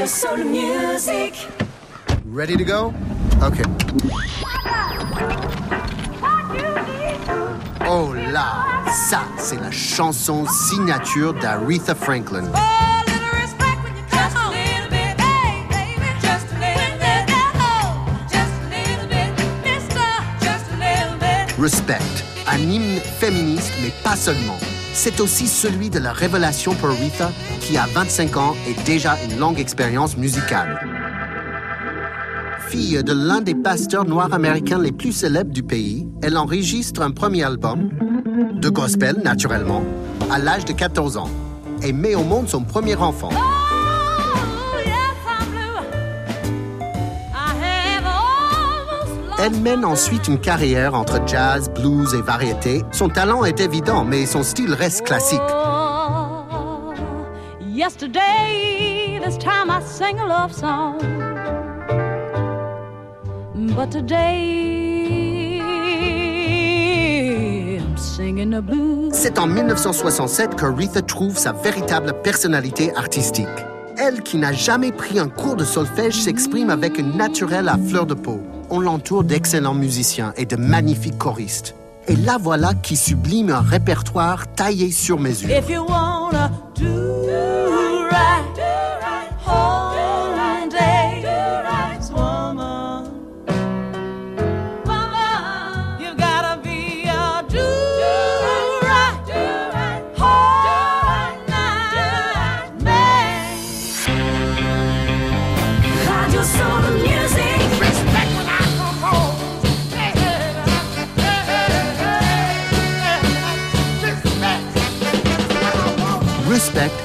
Radio Soul Music. Ready to go? Okay. Oh là, ça, c'est la chanson signature d'Aretha Franklin. Respect, un hymne féministe, mais pas seulement. C'est aussi celui de la révélation pour Aretha, qui a 25 ans et déjà une longue expérience musicale. Fille de l'un des pasteurs noirs américains les plus célèbres du pays, elle enregistre un premier album, de gospel naturellement, à l'âge de 14 ans, et met au monde son premier enfant. Elle mène ensuite une carrière entre jazz, blues et variété. Son talent est évident, mais son style reste classique. Yesterday, this time I sang a love song. But today, I'm singing blues. C'est en 1967 que Aretha trouve sa véritable personnalité artistique. Elle, qui n'a jamais pris un cours de solfège, s'exprime avec une naturelle à fleur de peau. On l'entoure d'excellents musiciens et de magnifiques choristes. Et la voilà qui sublime un répertoire taillé sur mesure.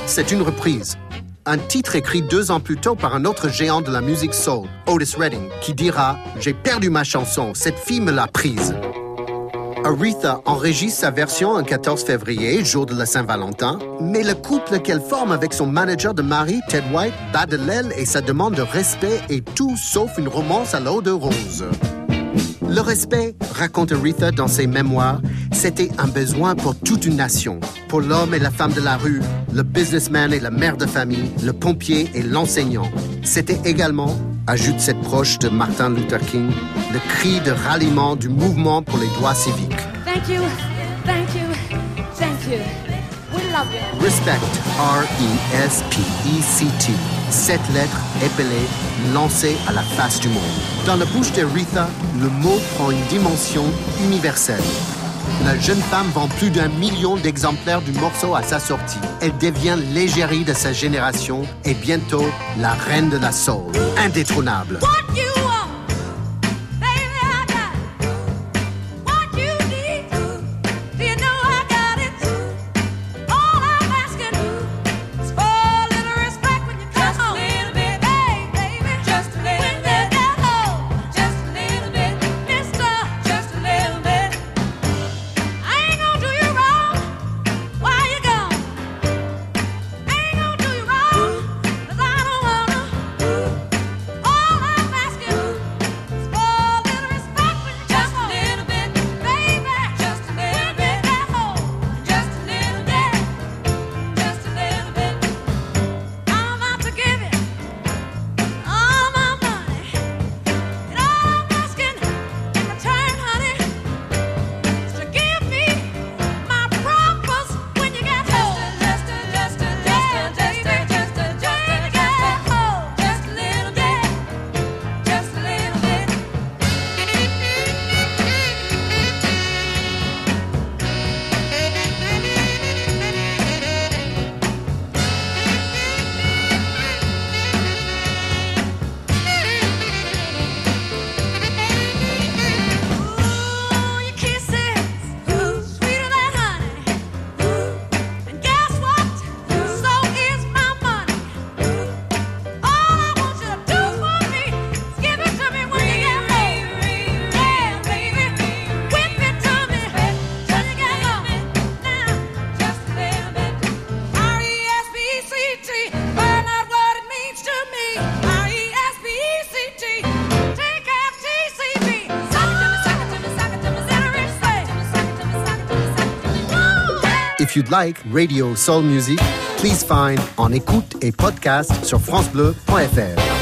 C'est une reprise. Un titre écrit deux ans plus tôt par un autre géant de la musique soul, Otis Redding, qui dira J'ai perdu ma chanson, cette fille me l'a prise. Aretha enregistre sa version un 14 février, jour de la Saint-Valentin, mais le couple qu'elle forme avec son manager de mari, Ted White, bat de l'aile et sa demande de respect est tout sauf une romance à l'eau de rose. Le respect, raconte Aretha dans ses mémoires, c'était un besoin pour toute une nation, pour l'homme et la femme de la rue, le businessman et la mère de famille, le pompier et l'enseignant. C'était également, ajoute cette proche de Martin Luther King, le cri de ralliement du mouvement pour les droits civiques. Thank you, thank you, thank you. We love you. Respect, R-E-S-P-E-C-T. Sept lettres épelées, lancées à la face du monde. Dans la bouche d'Aretha, le mot prend une dimension universelle. La jeune femme vend plus d'un million d'exemplaires du morceau à sa sortie. Elle devient l'égérie de sa génération et bientôt la reine de la soul. Indétrônable. If you'd like radio soul music, please find En écoute et podcast sur francebleu.fr.